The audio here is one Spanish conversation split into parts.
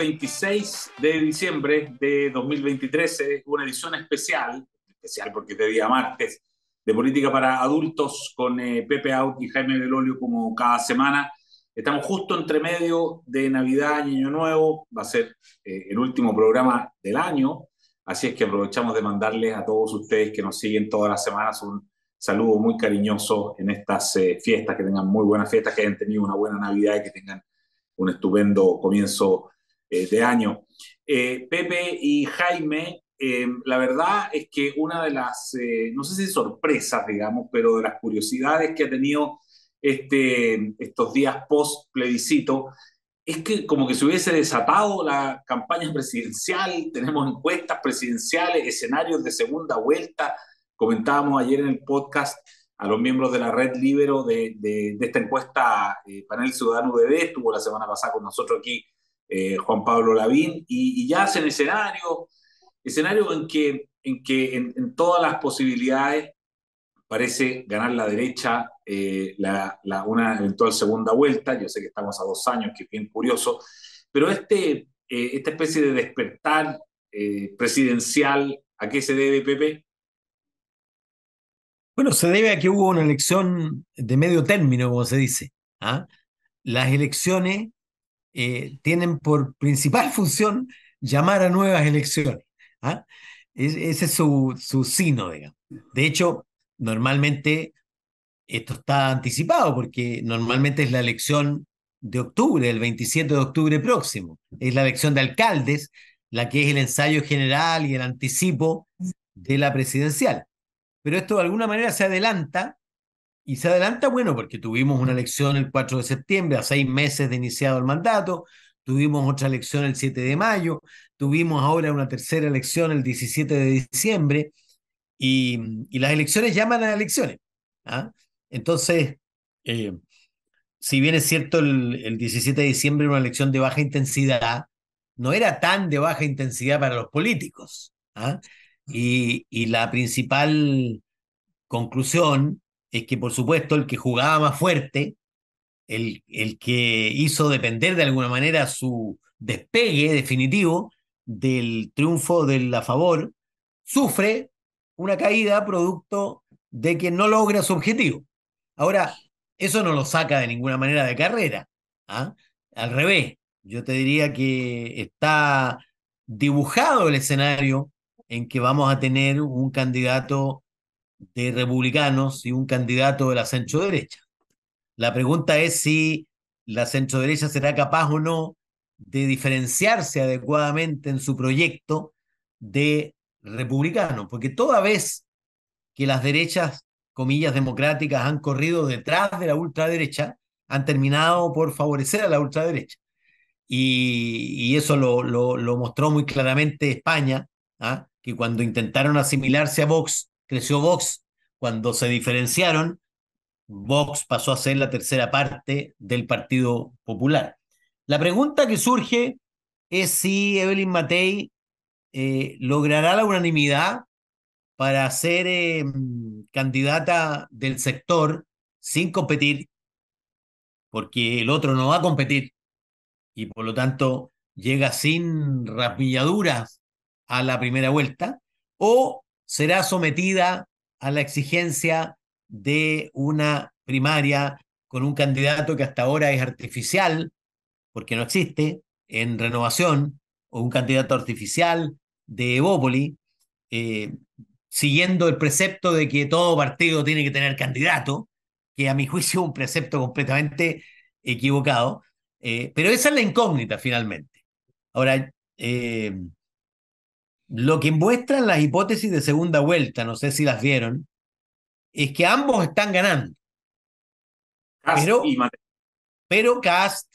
26 de diciembre de 2023, una edición especial, especial porque de día martes, de Política para Adultos con eh, Pepe Out y Jaime Belolio como cada semana. Estamos justo entre medio de Navidad y Año Nuevo, va a ser eh, el último programa del año, así es que aprovechamos de mandarles a todos ustedes que nos siguen todas las semanas un saludo muy cariñoso en estas eh, fiestas, que tengan muy buenas fiestas, que hayan tenido una buena Navidad y que tengan un estupendo comienzo eh, de año. Eh, Pepe y Jaime, eh, la verdad es que una de las, no sé si sorpresas, digamos, pero de las curiosidades que ha tenido este, estos días post plebiscito, es que como que se hubiese desatado la campaña presidencial, tenemos encuestas presidenciales, escenarios de segunda vuelta, comentábamos ayer en el podcast a los miembros de la red Libero de, esta encuesta eh, Panel Ciudadano UDD, estuvo la semana pasada con nosotros aquí eh, Juan Pablo Lavín, y, ya hacen escenario, escenario en que, en, que en, todas las posibilidades parece ganar la derecha eh, la, una eventual segunda vuelta, yo sé que estamos a dos años, que es bien curioso, pero este, eh, esta especie de despertar presidencial, ¿a qué se debe, Pepe? Bueno, se debe a que hubo una elección de medio término, como se dice. ¿ah? Las elecciones eh, tienen por principal función llamar a nuevas elecciones. ¿ah? Es, ese es su, su sino, digamos. De hecho, normalmente esto está anticipado porque normalmente es la elección de octubre, el 27 de octubre próximo. Es la elección de alcaldes, la que es el ensayo general y el anticipo de la presidencial pero esto de alguna manera se adelanta, y se adelanta, bueno, porque tuvimos una elección el 4 de septiembre, a seis meses de iniciado el mandato, tuvimos otra elección el 7 de mayo, tuvimos ahora una tercera elección el 17 de diciembre, y, y las elecciones llaman a elecciones. ¿ah? Entonces, eh, si bien es cierto, el, el 17 de diciembre era una elección de baja intensidad, no era tan de baja intensidad para los políticos. ¿ah? Y, y, la principal conclusión es que, por supuesto, el que jugaba más fuerte, el, el que hizo depender de alguna manera su despegue definitivo del triunfo del a favor, sufre una caída producto de que no logra su objetivo. Ahora, eso no lo saca de ninguna manera de carrera. ¿ah? Al revés, yo te diría que está dibujado el escenario en que vamos a tener un candidato de republicanos y un candidato de la centro derecha. La pregunta es si la centro derecha será capaz o no de diferenciarse adecuadamente en su proyecto de republicano, porque toda vez que las derechas, comillas, democráticas han corrido detrás de la ultraderecha, han terminado por favorecer a la ultraderecha. Y, y eso lo, lo, lo, mostró muy claramente España, ¿ah? que cuando intentaron asimilarse a Vox, creció Vox. Cuando se diferenciaron, Vox pasó a ser la tercera parte del Partido Popular. La pregunta que surge es si Evelyn Matei eh, logrará la unanimidad para ser eh, candidata del sector sin competir, porque el otro no va a competir y por lo tanto llega sin rasmilladuras a la primera vuelta, o será sometida a la exigencia de una primaria con un candidato que hasta ahora es artificial, porque no existe, en renovación, o un candidato artificial de Evópoli, eh, siguiendo el precepto de que todo partido tiene que tener candidato, que a mi juicio es un precepto completamente equivocado, eh, pero esa es la incógnita finalmente. Ahora, eh, lo que muestran las hipótesis de segunda vuelta, no sé si las vieron, es que ambos están ganando. Cast pero, pero Cast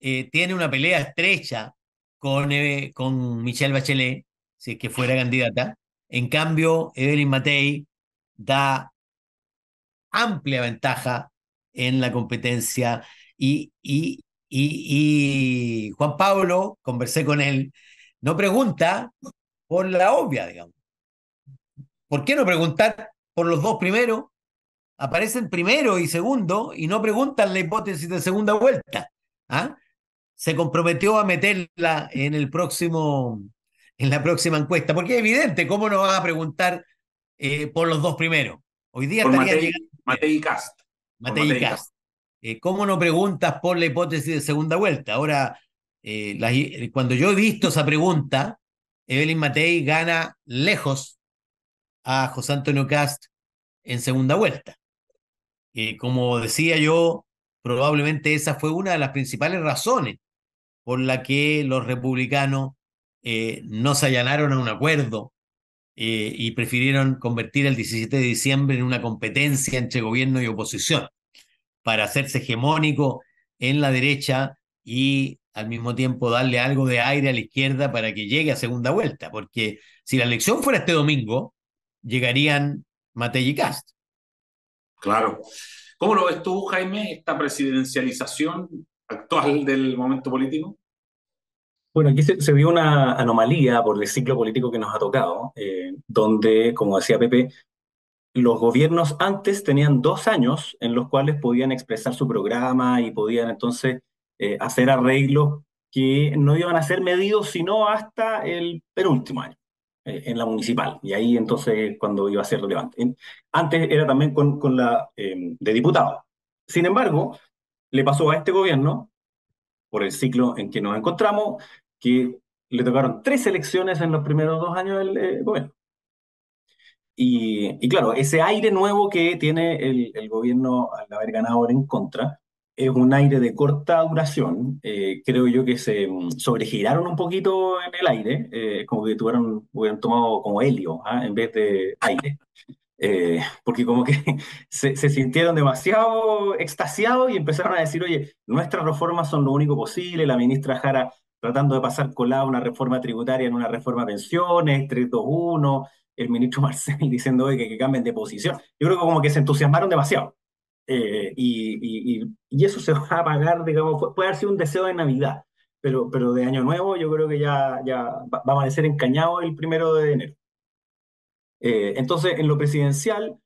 eh, tiene una pelea estrecha con, eh, con Michelle Bachelet, si es que fuera candidata. En cambio, Evelyn Matei da amplia ventaja en la competencia y, y, y, y Juan Pablo, conversé con él, no pregunta por la obvia, digamos. ¿Por qué no preguntar por los dos primeros? Aparecen primero y segundo y no preguntan la hipótesis de segunda vuelta. ¿ah? se comprometió a meterla en el próximo, en la próxima encuesta, porque es evidente, ¿cómo no vas a preguntar eh, por los dos primeros? Hoy día por Matei, Matei Cast. Matei, Cast. Eh, ¿Cómo no preguntas por la hipótesis de segunda vuelta? Ahora, eh, cuando yo he visto esa pregunta, Evelyn Matei gana lejos a José Antonio Cast en segunda vuelta. como decía yo, probablemente esa fue una de las principales razones por la que los republicanos eh, no se allanaron a un acuerdo eh, y prefirieron convertir el 17 de diciembre en una competencia entre gobierno y oposición para hacerse hegemónico en la derecha y al mismo tiempo darle algo de aire a la izquierda para que llegue a segunda vuelta, porque si la elección fuera este domingo, llegarían Matei y Cast. Claro. ¿Cómo lo ves tú, Jaime, esta presidencialización actual del momento político? Bueno, aquí se, vio una anomalía por el ciclo político que nos ha tocado, eh, donde, como decía Pepe, los gobiernos antes tenían dos años en los cuales podían expresar su programa y podían entonces eh, hacer arreglos que no iban a ser medidos sino hasta el penúltimo año, eh, en la municipal. Y ahí entonces cuando iba a ser relevante. Antes era también con, con la de diputados. Sin embargo, le pasó a este gobierno, por el ciclo en que nos encontramos, que le tocaron tres elecciones en los primeros dos años del eh, gobierno. Y, claro, ese aire nuevo que tiene el, gobierno al haber ganado en contra es un aire de corta duración. Eh, creo yo que se mm, sobregiraron un poquito en el aire, eh, como que tuvieron, hubieran tomado como helio ¿ah? en vez de aire. Eh, porque como que se, sintieron demasiado extasiados y empezaron a decir, oye, nuestras reformas son lo único posible, la ministra Jara tratando de pasar colada una reforma tributaria en una reforma de pensiones, 321, el ministro Marcel diciendo oye, que, cambien de posición. Yo creo que como que se entusiasmaron demasiado. Eh, y, y, y, eso se va a pagar, digamos, puede haber sido un deseo de Navidad, pero, pero de Año Nuevo yo creo que ya, ya va a amanecer encañado el primero de enero. Eh, entonces, en lo presidencial,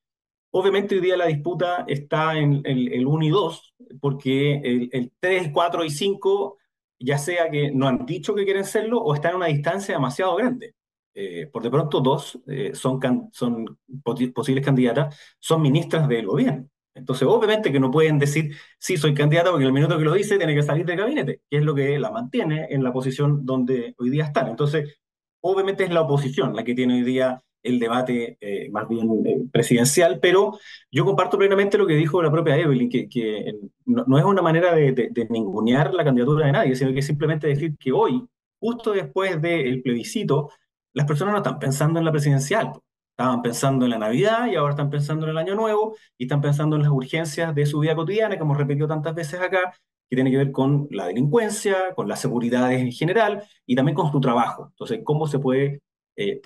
obviamente hoy día la disputa está en el, 1 y 2, porque el, 3, 4 y 5, ya sea que no han dicho que quieren serlo o están en una distancia demasiado grande. Eh, por de pronto, dos eh, son, son posibles candidatas, son ministras del gobierno. Entonces, obviamente que no pueden decir, sí, soy candidata, porque el minuto que lo dice tiene que salir del gabinete, que es lo que la mantiene en la posición donde hoy día están. Entonces, obviamente es la oposición la que tiene hoy día el debate eh, más bien eh, presidencial, pero yo comparto plenamente lo que dijo la propia Evelyn, que, que no, es una manera de, de, ningunear la candidatura de nadie, sino que simplemente decir que hoy, justo después del plebiscito, las personas no están pensando en la presidencial, estaban pensando en la Navidad y ahora están pensando en el Año Nuevo y están pensando en las urgencias de su vida cotidiana, que hemos repetido tantas veces acá, que tiene que ver con la delincuencia, con las seguridades en general y también con su trabajo. Entonces, ¿cómo se puede eh,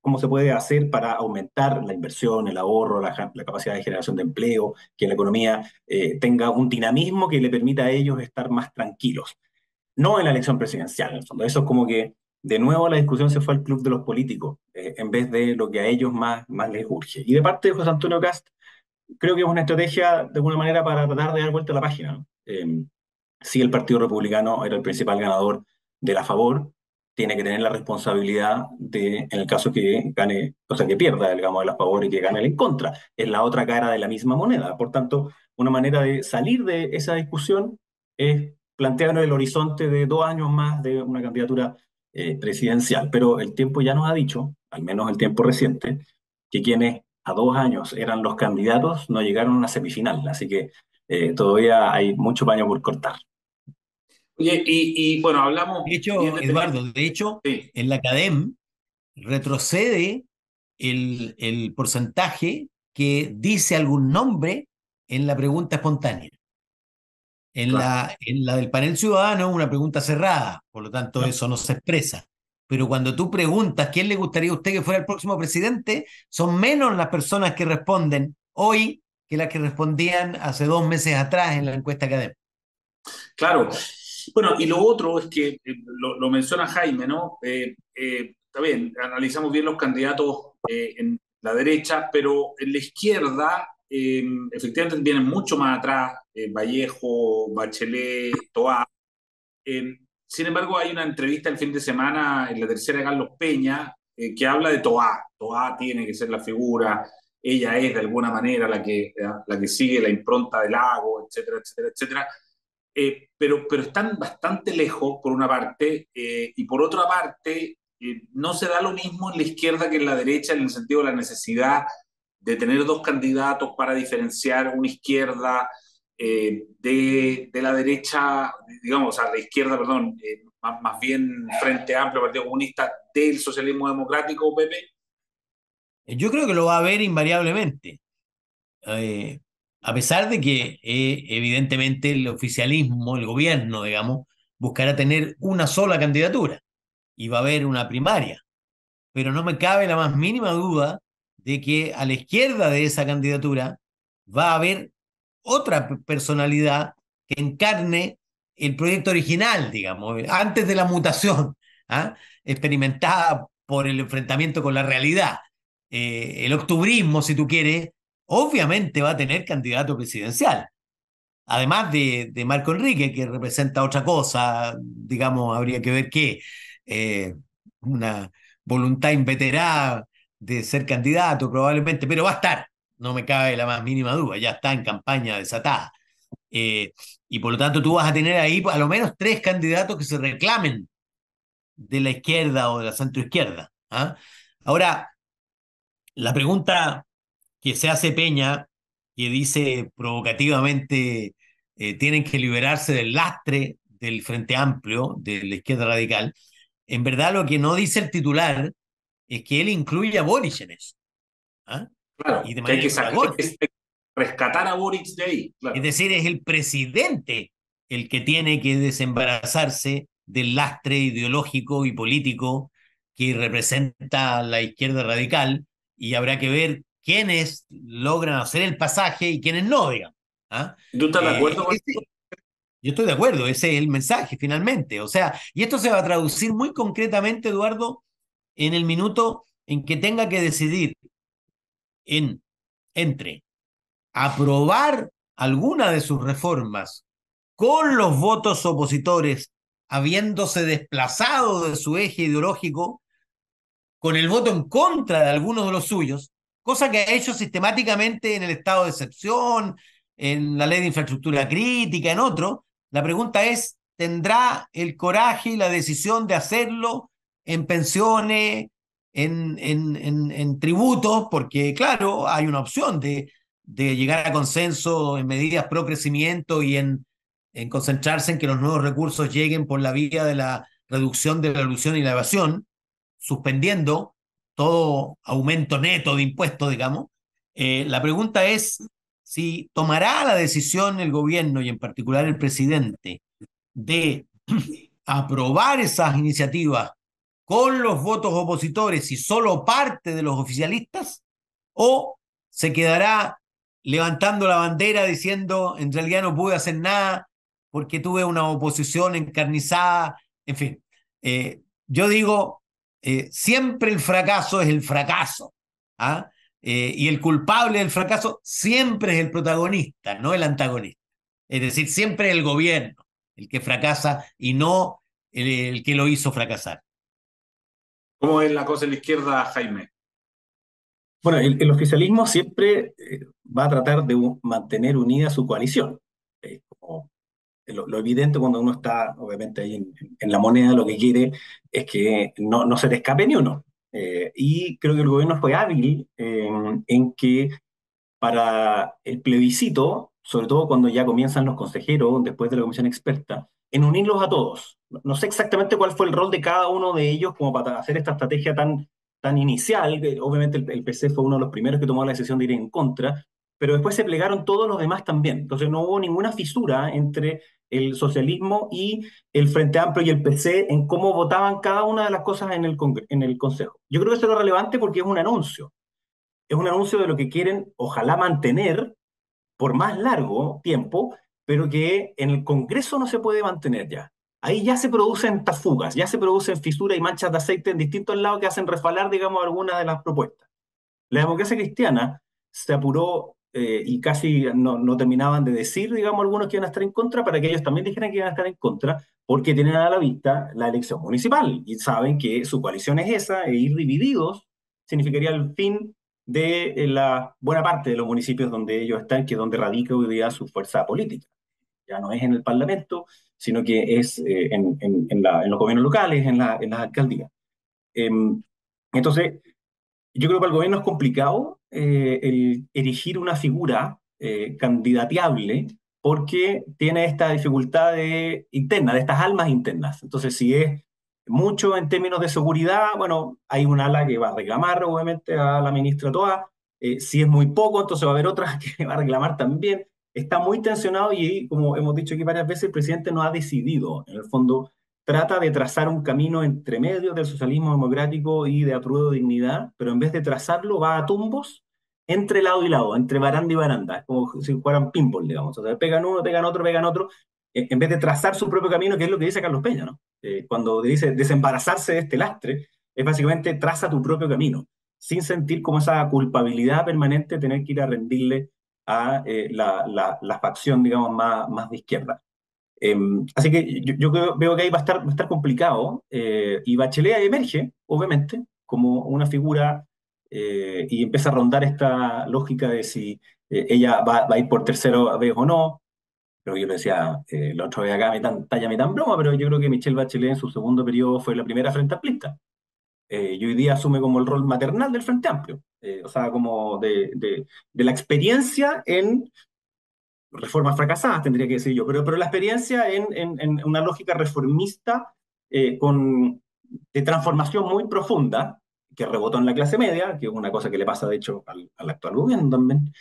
cómo se puede hacer para aumentar la inversión, el ahorro, la, capacidad de generación de empleo, que la economía eh, tenga un dinamismo que le permita a ellos estar más tranquilos. No en la elección presidencial, en el fondo. Eso es como que, de nuevo, la discusión se fue al club de los políticos, eh, en vez de lo que a ellos más, más les urge. Y de parte de José Antonio Cast, creo que es una estrategia, de alguna manera, para tratar de dar vuelta a la página. si el Partido Republicano era el principal ganador de la favor, tiene que tener la responsabilidad de, en el caso que gane, o sea, que pierda, digamos, el a favor y que gane el en contra. Es la otra cara de la misma moneda. Por tanto, una manera de salir de esa discusión es plantear el horizonte de dos años más de una candidatura eh, presidencial. Pero el tiempo ya nos ha dicho, al menos el tiempo reciente, que quienes a dos años eran los candidatos no llegaron a una semifinal. Así que eh, todavía hay mucho paño por cortar. Y, bueno, hablamos. De hecho, Eduardo, de hecho, en la CADEM retrocede el, el, porcentaje que dice algún nombre en la pregunta espontánea. En, la, en la del panel ciudadano, una pregunta cerrada, por lo tanto, eso no se expresa. Pero cuando tú preguntas quién le gustaría a usted que fuera el próximo presidente, son menos las personas que responden hoy que las que respondían hace dos meses atrás en la encuesta CADEM. Claro, bueno, y lo otro es que eh, lo, menciona Jaime, ¿no? Eh, eh, está bien, analizamos bien los candidatos en la derecha, pero en la izquierda efectivamente vienen mucho más atrás, Vallejo, Bachelet, Toá, sin embargo, hay una entrevista el fin de semana en la tercera de Carlos Peña que habla de Toá. Toá tiene que ser la figura, ella es de alguna manera la que, la que sigue la impronta del lago, etcétera, etcétera, etcétera. Eh, pero, pero están bastante lejos, por una parte, eh, y por otra parte, eh, no se da lo mismo en la izquierda que en la derecha, en el sentido de la necesidad de tener dos candidatos para diferenciar una izquierda de, de, la derecha, digamos, a la izquierda, perdón, más, más, bien Frente Amplio, Partido Comunista, del socialismo democrático, Pepe. Yo creo que lo va a haber invariablemente a pesar de que eh, evidentemente el oficialismo, el gobierno, digamos, buscará tener una sola candidatura y va a haber una primaria. Pero no me cabe la más mínima duda de que a la izquierda de esa candidatura va a haber otra personalidad que encarne el proyecto original, digamos, antes de la mutación ¿ah? experimentada por el enfrentamiento con la realidad. Eh, el octubrismo, si tú quieres, obviamente va a tener candidato presidencial. Además de, de Marco Enrique, que representa otra cosa, digamos, habría que ver qué, eh, una voluntad inveterada de ser candidato probablemente, pero va a estar, no me cabe la más mínima duda, ya está en campaña desatada. Eh, y por lo tanto tú vas a tener ahí a lo menos tres candidatos que se reclamen de la izquierda o de la centroizquierda. ¿ah? Ahora, la pregunta que se hace Peña, que dice provocativamente, eh, tienen que liberarse del lastre del Frente Amplio, de la izquierda radical, en verdad lo que no dice el titular es que él incluye a Boric en eso. ¿ah? Claro, y hay que, rescatar a Boric de ahí. Es decir, es el presidente el que tiene que desembarazarse del lastre ideológico y político que representa la izquierda radical y habrá que ver quiénes logran hacer el pasaje y quiénes no, digamos. ¿ah? ¿Tú estás de eh, acuerdo con eso? Yo estoy de acuerdo, ese es el mensaje finalmente. O sea, y esto se va a traducir muy concretamente, Eduardo, en el minuto en que tenga que decidir en, entre aprobar alguna de sus reformas con los votos opositores habiéndose desplazado de su eje ideológico, con el voto en contra de algunos de los suyos, cosa que ha hecho sistemáticamente en el estado de excepción, en la ley de infraestructura crítica, en otro. La pregunta es, ¿tendrá el coraje y la decisión de hacerlo en pensiones, en, en, en, tributos? Porque, claro, hay una opción de, de llegar a consenso en medidas pro crecimiento y en, en concentrarse en que los nuevos recursos lleguen por la vía de la reducción de la ilusión y la evasión, suspendiendo todo aumento neto de impuestos, digamos. Eh, la pregunta es si tomará la decisión el gobierno y en particular el presidente de aprobar esas iniciativas con los votos opositores y solo parte de los oficialistas o se quedará levantando la bandera diciendo en realidad no pude hacer nada porque tuve una oposición encarnizada, en fin. Eh, yo digo, eh, siempre el fracaso es el fracaso. ¿ah? Eh, y el culpable del fracaso siempre es el protagonista, no el antagonista. Es decir, siempre el gobierno el que fracasa y no el, que lo hizo fracasar. ¿Cómo es la cosa en la izquierda, Jaime? Bueno, el, oficialismo siempre eh, va a tratar de mantener unida su coalición. lo, evidente cuando uno está, obviamente, ahí en, la moneda, lo que quiere es que no, no se te escape ni uno. Eh, y creo que el gobierno fue hábil en que para el plebiscito, sobre todo cuando ya comienzan los consejeros, después de la comisión experta, en unirlos a todos. No sé exactamente cuál fue el rol de cada uno de ellos como para hacer esta estrategia tan, tan inicial. Obviamente el, PC fue uno de los primeros que tomó la decisión de ir en contra, pero después se plegaron todos los demás también. Entonces no hubo ninguna fisura entre el socialismo y el Frente Amplio y el PC en cómo votaban cada una de las cosas en el, en el Consejo. Yo creo que eso es relevante porque es un anuncio. Es un anuncio de lo que quieren, ojalá, mantener por más largo tiempo, pero que en el Congreso no se puede mantener ya. Ahí ya se producen tafugas, ya se producen fisuras y manchas de aceite en distintos lados que hacen resbalar, digamos, algunas de las propuestas. La democracia cristiana se apuró eh, y casi no, no, terminaban de decir, digamos, algunos que iban a estar en contra, para que ellos también dijeran que iban a estar en contra, porque tienen a la vista la elección municipal y saben que su coalición es esa, e ir divididos significaría el fin de eh, la buena parte de los municipios donde ellos están, que es donde radica hoy día su fuerza política. Ya no es en el Parlamento, sino que es eh, en, en, los gobiernos locales, en, la, las alcaldías. Eh, entonces, yo creo que para el gobierno es complicado eh, el erigir una figura eh, candidateable porque tiene esta dificultad interna, de estas almas internas. Entonces, si es mucho en términos de seguridad, bueno, hay un ala que va a reclamar, obviamente, a la ministra Toa. Si es muy poco, entonces va a haber otra que va a reclamar también. Está muy tensionado y, como hemos dicho aquí varias veces, el presidente no ha decidido, en el fondo, trata de trazar un camino entre medio del socialismo democrático y de apruebo de dignidad, pero en vez de trazarlo va a tumbos entre lado y lado, entre baranda y baranda, como si fueran pinball, digamos. O sea, pegan uno, pegan otro, pegan otro, en vez de trazar su propio camino, que es lo que dice Carlos Peña, ¿no? Eh, cuando dice desembarazarse de este lastre, es básicamente traza tu propio camino, sin sentir como esa culpabilidad permanente de tener que ir a rendirle a eh, la, la, la, facción, digamos, más, más de izquierda. Eh, así que yo, veo que ahí va a estar, va a estar complicado eh, y Bachelet emerge, obviamente, como una figura eh, y empieza a rondar esta lógica de si eh, ella va, va, a ir por tercera vez o no. Pero yo le decía, la otra vez acá me tan, talla me tan broma, pero yo creo que Michelle Bachelet en su segundo periodo fue la primera frente amplista. y hoy día asume como el rol maternal del Frente Amplio, o sea, como de, de, de la experiencia en reformas fracasadas, tendría que decir yo, pero, pero la experiencia en, en, en una lógica reformista eh, con, de transformación muy profunda, que rebotó en la clase media, que es una cosa que le pasa de hecho al, al actual gobierno también.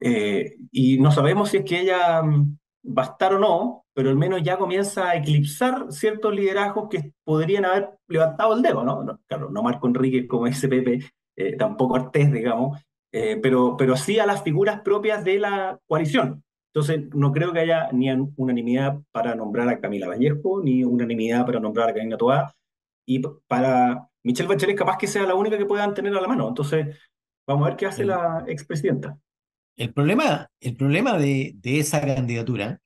Eh, y no sabemos si es que ella mm, va a estar o no, pero al menos ya comienza a eclipsar ciertos liderazgos que podrían haber levantado el dedo, ¿no? no claro, no Marco Enrique como ese Pepe, eh, tampoco Artés, digamos, eh, pero, pero sí a las figuras propias de la coalición. Entonces, no creo que haya ni unanimidad para nombrar a Camila Vallejo, ni unanimidad para nombrar a Karina Toá, y para Michelle Bachelet capaz que sea la única que puedan tener a la mano. Entonces, vamos a ver qué hace la expresidenta. El problema, el problema de, de esa candidatura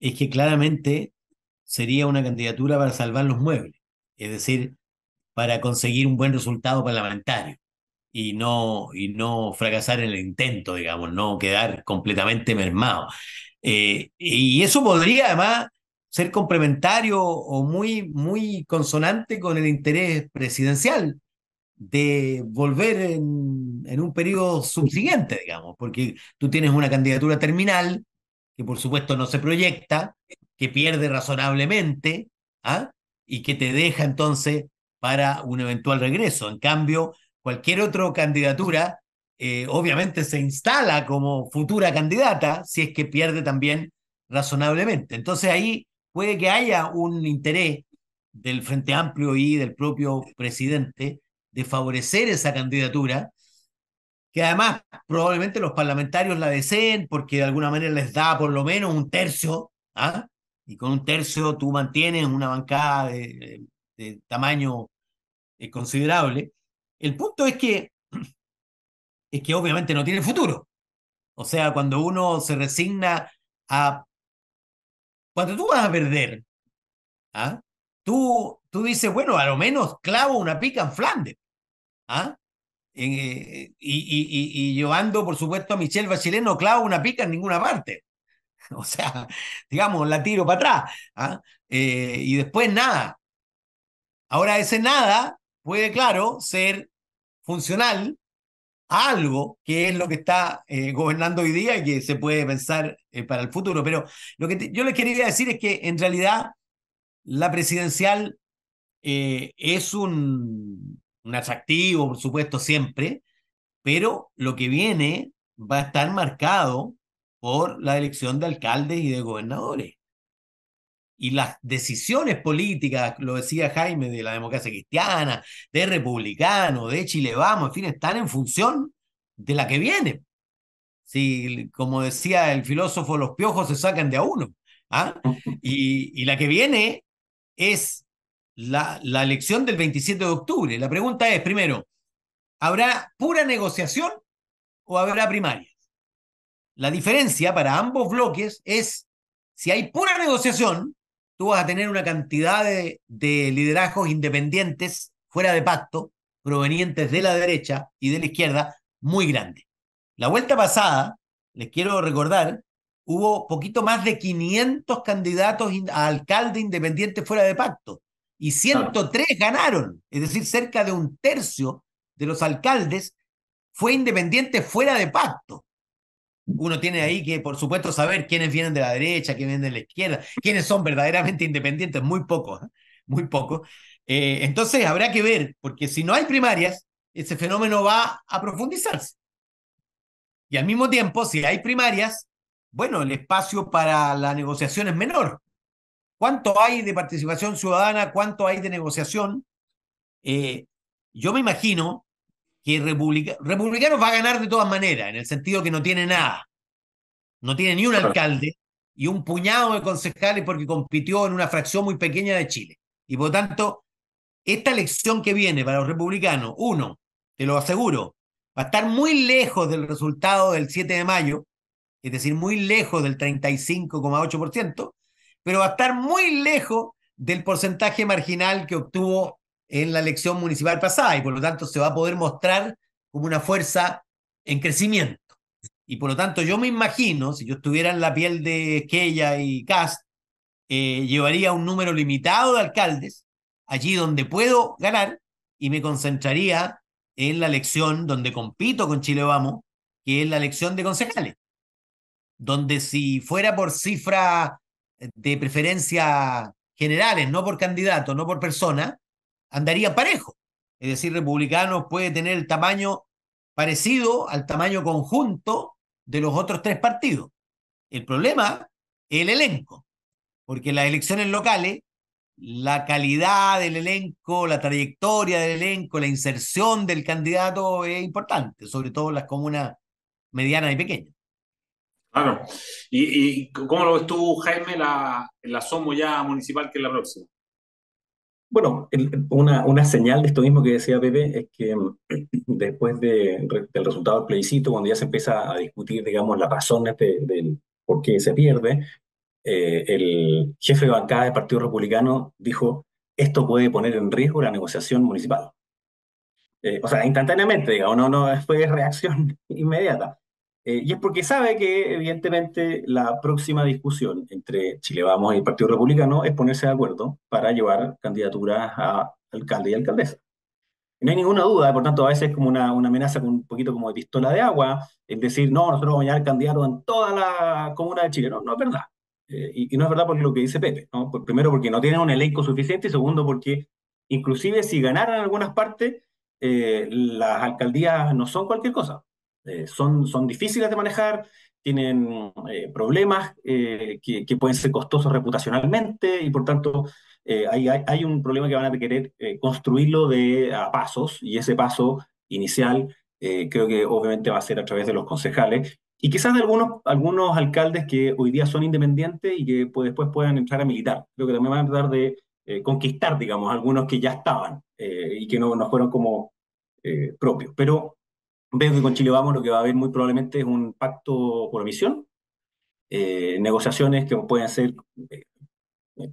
es que claramente sería una candidatura para salvar los muebles, es decir, para conseguir un buen resultado parlamentario y no, y no fracasar en el intento, digamos, no quedar completamente mermado. Eh, y eso podría además ser complementario o muy, muy consonante con el interés presidencial de volver en, un periodo subsiguiente, digamos, porque tú tienes una candidatura terminal que por supuesto no se proyecta, que pierde razonablemente, ¿ah? y que te deja entonces para un eventual regreso. En cambio, cualquier otra candidatura, eh, obviamente se instala como futura candidata si es que pierde también razonablemente. Entonces ahí puede que haya un interés del Frente Amplio y del propio presidente de favorecer esa candidatura, que además probablemente los parlamentarios la deseen porque de alguna manera les da por lo menos un tercio, ¿ah? y con un tercio tú mantienes una bancada de, tamaño eh, considerable. El punto es que, es que obviamente no tiene futuro. O sea, cuando uno se resigna a... Cuando tú vas a perder, ¿ah? tú, tú dices, bueno, a lo menos clavo una pica en Flandes. ¿ah? Eh, y, y, y, llevando, por supuesto, a Michelle Bachelet, no clavo una pica en ninguna parte. O sea, digamos, la tiro para atrás. ¿ah? Eh, y después nada. Ahora ese nada puede, claro, ser funcional a algo que es lo que está eh, gobernando hoy día y que se puede pensar eh, para el futuro. Pero lo que yo les quería decir es que en realidad la presidencial eh, es un atractivo, por supuesto, siempre, pero lo que viene va a estar marcado por la elección de alcaldes y de gobernadores y las decisiones políticas, lo decía Jaime, de la democracia cristiana, de republicano, de Chile Vamos, en fin, están en función de la que viene. Si, como decía el filósofo, los piojos se sacan de a uno. ¿ah? Y, y, la que viene es la, la elección del 27 de octubre. La pregunta es, primero, ¿habrá pura negociación o habrá primarias? La diferencia para ambos bloques es, si hay pura negociación, tú vas a tener una cantidad de, de liderazgos independientes fuera de pacto, provenientes de la derecha y de la izquierda, muy grande. La vuelta pasada, les quiero recordar, hubo poquito más de 500 candidatos a alcalde independiente fuera de pacto y 103 ganaron, es decir, cerca de un tercio de los alcaldes fue independiente fuera de pacto. Uno tiene ahí que, por supuesto, saber quiénes vienen de la derecha, quiénes vienen de la izquierda, quiénes son verdaderamente independientes, muy pocos, ¿eh? muy pocos. Eh, entonces habrá que ver, porque si no hay primarias, ese fenómeno va a profundizarse. Y al mismo tiempo, si hay primarias, bueno, el espacio para la negociación es menor. ¿Cuánto hay de participación ciudadana? ¿Cuánto hay de negociación? Eh, yo me imagino que Republica, Republicanos va a ganar de todas maneras, en el sentido que no tiene nada. No tiene ni un alcalde y un puñado de concejales porque compitió en una fracción muy pequeña de Chile. Y por lo tanto, esta elección que viene para los republicanos, uno, te lo aseguro, va a estar muy lejos del resultado del 7 de mayo, es decir, muy lejos del 35,8%, pero va a estar muy lejos del porcentaje marginal que obtuvo en la elección municipal pasada y por lo tanto se va a poder mostrar como una fuerza en crecimiento. Y por lo tanto yo me imagino, si yo estuviera en la piel de Keya y Cast, eh, llevaría un número limitado de alcaldes allí donde puedo ganar y me concentraría en la elección donde compito con Chile Vamos, que es la elección de concejales, donde si fuera por cifra de preferencia generales, no por candidato, no por persona, andaría parejo. Es decir, republicanos puede tener el tamaño parecido al tamaño conjunto de los otros tres partidos. El problema es el elenco, porque las elecciones locales, la calidad del elenco, la trayectoria del elenco, la inserción del candidato es importante, sobre todo en las comunas medianas y pequeñas. Claro. ¿Y, cómo lo ves tú, Jaime, la, la Somo ya municipal, que es la próxima? Bueno, una, una, señal de esto mismo que decía Pepe es que mm, después de, del resultado del plebiscito, cuando ya se empieza a discutir, digamos, las razones del por qué se pierde, eh, el jefe de bancada del Partido Republicano dijo, esto puede poner en riesgo la negociación municipal. Eh, o sea, instantáneamente, digamos, no, no fue reacción inmediata. Eh, y es porque sabe que, evidentemente, la próxima discusión entre Chile Vamos y el Partido Republicano es ponerse de acuerdo para llevar candidaturas a alcalde y alcaldesa. No hay ninguna duda, por tanto, a veces es como una, amenaza con un poquito como de pistola de agua, es decir, no, nosotros vamos a llevar candidatos en toda la comuna de Chile. No, no es verdad. Eh, y, no es verdad por lo que dice Pepe. ¿no? primero, porque no tienen un elenco suficiente, y segundo, porque inclusive si ganaran algunas partes, eh, las alcaldías no son cualquier cosa. Eh, son, son difíciles de manejar, tienen eh, problemas eh, que, que, pueden ser costosos reputacionalmente y por tanto hay, hay, un problema que van a querer construirlo de, a pasos y ese paso inicial creo que obviamente va a ser a través de los concejales y quizás de algunos, algunos alcaldes que hoy día son independientes y que pues, después puedan entrar a militar. Creo que también van a tratar de conquistar, digamos, algunos que ya estaban y que no, no fueron como propios. Pero Veo que con Chile Vamos lo que va a haber muy probablemente es un pacto por omisión, eh, negociaciones que pueden ser eh,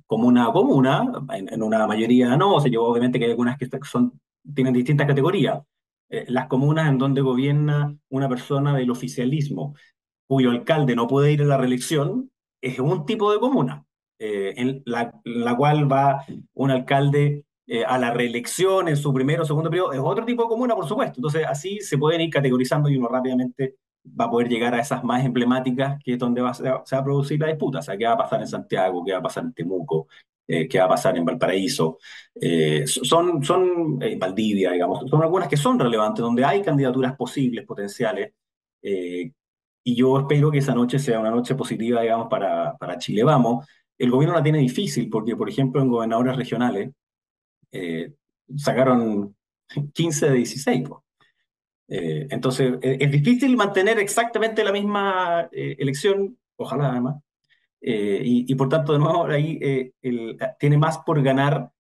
comuna a comuna, en, una mayoría no, o sea, yo obviamente que hay algunas que son, tienen distintas categorías. Eh, las comunas en donde gobierna una persona del oficialismo, cuyo alcalde no puede ir a la reelección, es un tipo de comuna, en la, en la cual va un alcalde eh, a la reelección en su primero o segundo periodo, es otro tipo de comuna, por supuesto. Entonces, así se pueden ir categorizando y uno rápidamente va a poder llegar a esas más emblemáticas, que es donde va, se, va, a producir la disputa. O sea, qué va a pasar en Santiago, qué va a pasar en Temuco, eh, qué va a pasar en Valparaíso. Eh, son, son Valdivia, digamos, son algunas que son relevantes, donde hay candidaturas posibles, potenciales. y yo espero que esa noche sea una noche positiva, digamos, para, para Chile. Vamos, el gobierno la tiene difícil porque, por ejemplo, en gobernadores regionales, eh, sacaron 15 de 16. Eh, entonces, e, es, difícil mantener exactamente la misma eh, elección, ojalá además, y, por tanto, de nuevo, ahí tiene más por ganar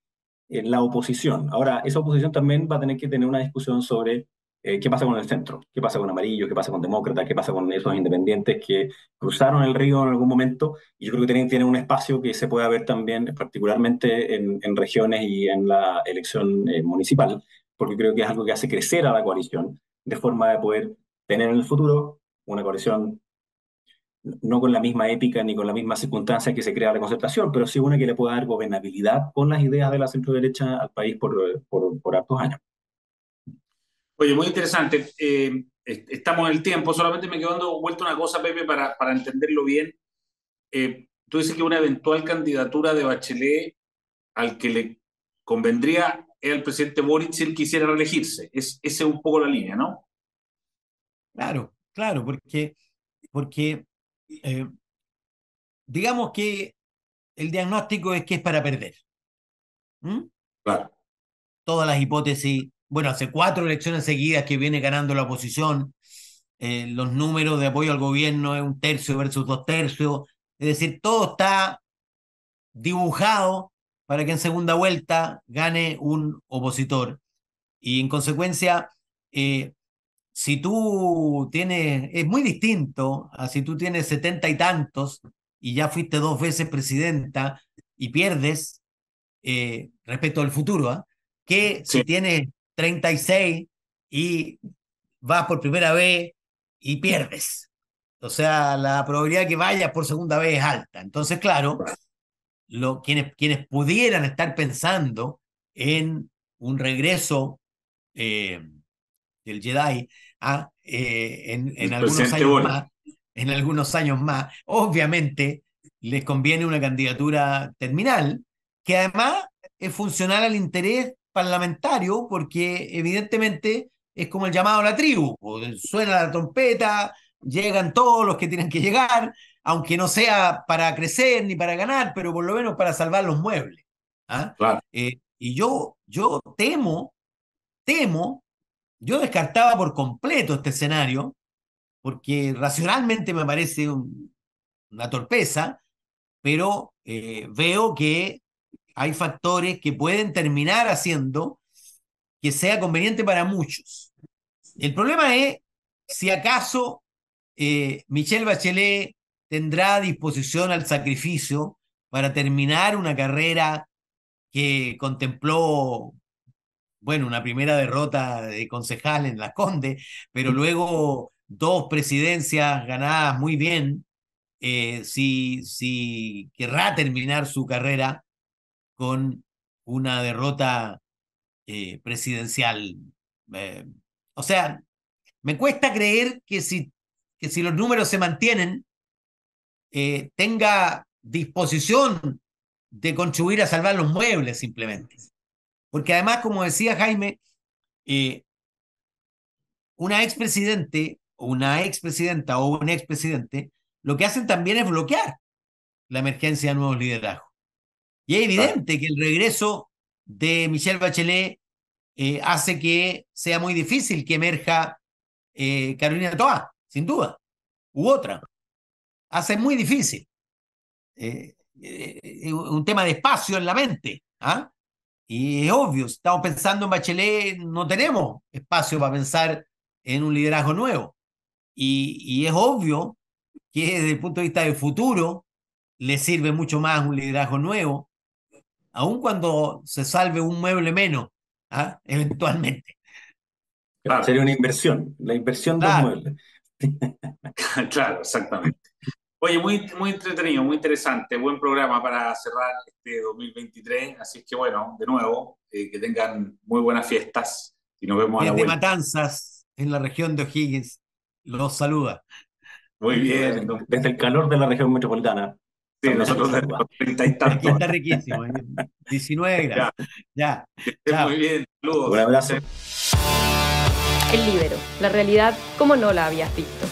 la oposición. Ahora, esa oposición también va a tener que tener una discusión sobre eh, ¿qué pasa con el centro? ¿Qué pasa con amarillo? ¿Qué pasa con demócratas? ¿Qué pasa con esos independientes que cruzaron el río en algún momento? Y yo creo que tienen, un espacio que se puede ver también, particularmente en, regiones y en la elección eh, municipal, porque creo que es algo que hace crecer a la coalición, de forma de poder tener en el futuro una coalición no con la misma épica ni con la misma circunstancia que se crea la concertación, pero sí una que le pueda dar gobernabilidad con las ideas de la centro-derecha al país por, por, por años. Oye, muy interesante. Eh, estamos en el tiempo, solamente me quedo dando vuelta una cosa, Pepe, para, para entenderlo bien. Eh, tú dices que una eventual candidatura de Bachelet al que le convendría es al presidente Boric si él quisiera reelegirse. Es, esa es un poco la línea, ¿no? Claro, claro, porque, porque eh, digamos que el diagnóstico es que es para perder. ¿Mm? Claro. Todas las hipótesis bueno, hace cuatro elecciones seguidas que viene ganando la oposición, eh, los números de apoyo al gobierno es un tercio versus dos tercios, es decir, todo está dibujado para que en segunda vuelta gane un opositor. Y en consecuencia, eh, si tú tienes, es muy distinto a si tú tienes setenta y tantos y ya fuiste dos veces presidenta y pierdes eh, respecto al futuro, ¿ah? que si tienes 36 y vas por primera vez y pierdes. O sea, la probabilidad de que vayas por segunda vez es alta. Entonces, claro, lo, quienes, quienes pudieran estar pensando en un regreso eh, del Jedi ah, eh, en, en algunos años más, en algunos años más, obviamente les conviene una candidatura terminal que además es funcional al interés parlamentario porque evidentemente es como el llamado a la tribu, suena la trompeta, llegan todos los que tienen que llegar, aunque no sea para crecer ni para ganar, pero por lo menos para salvar los muebles. ¿ah? Eh, y yo, yo temo, temo, yo descartaba por completo este escenario, porque racionalmente me parece una torpeza, pero eh, veo que hay factores que pueden terminar haciendo que sea conveniente para muchos. El problema es si acaso eh, Michelle Bachelet tendrá disposición al sacrificio para terminar una carrera que contempló, bueno, una primera derrota de concejal en la Conde, pero luego dos presidencias ganadas muy bien, eh, si, si querrá terminar su carrera con una derrota eh, presidencial. Eh, o sea, me cuesta creer que si, que si los números se mantienen, eh, tenga disposición de contribuir a salvar los muebles simplemente. Porque además, como decía Jaime, una expresidente, una expresidenta o un expresidente, lo que hacen también es bloquear la emergencia de nuevos liderazgos. Y es evidente que el regreso de Michelle Bachelet eh, hace que sea muy difícil que emerja eh, Carolina Toa, sin duda, u otra. Hace muy difícil. Eh, un tema de espacio en la mente. ¿ah? Y es obvio, si estamos pensando en Bachelet, no tenemos espacio para pensar en un liderazgo nuevo. Y, y es obvio que desde el punto de vista del futuro le sirve mucho más un liderazgo nuevo aun cuando se salve un mueble menos, ¿ah? eventualmente. Sería una inversión, la inversión de un mueble. claro, exactamente. Oye, muy, muy entretenido, muy interesante, buen programa para cerrar este 2023. Así que bueno, de nuevo, eh, que tengan muy buenas fiestas y nos vemos a la vuelta. Matanzas, en la región de O'Higgins, los saluda. Muy bien. Desde el calor de la región metropolitana. Sí, nosotros de 30 y tantos. Aquí está riquísimo. 19 ¿eh? grados. Ya. ya. Muy bien. Saludos. Un abrazo. El Libero. La realidad como no la habías visto.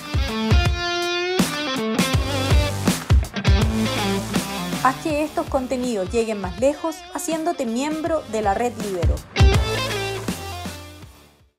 Haz que estos contenidos lleguen más lejos haciéndote miembro de la red Libero.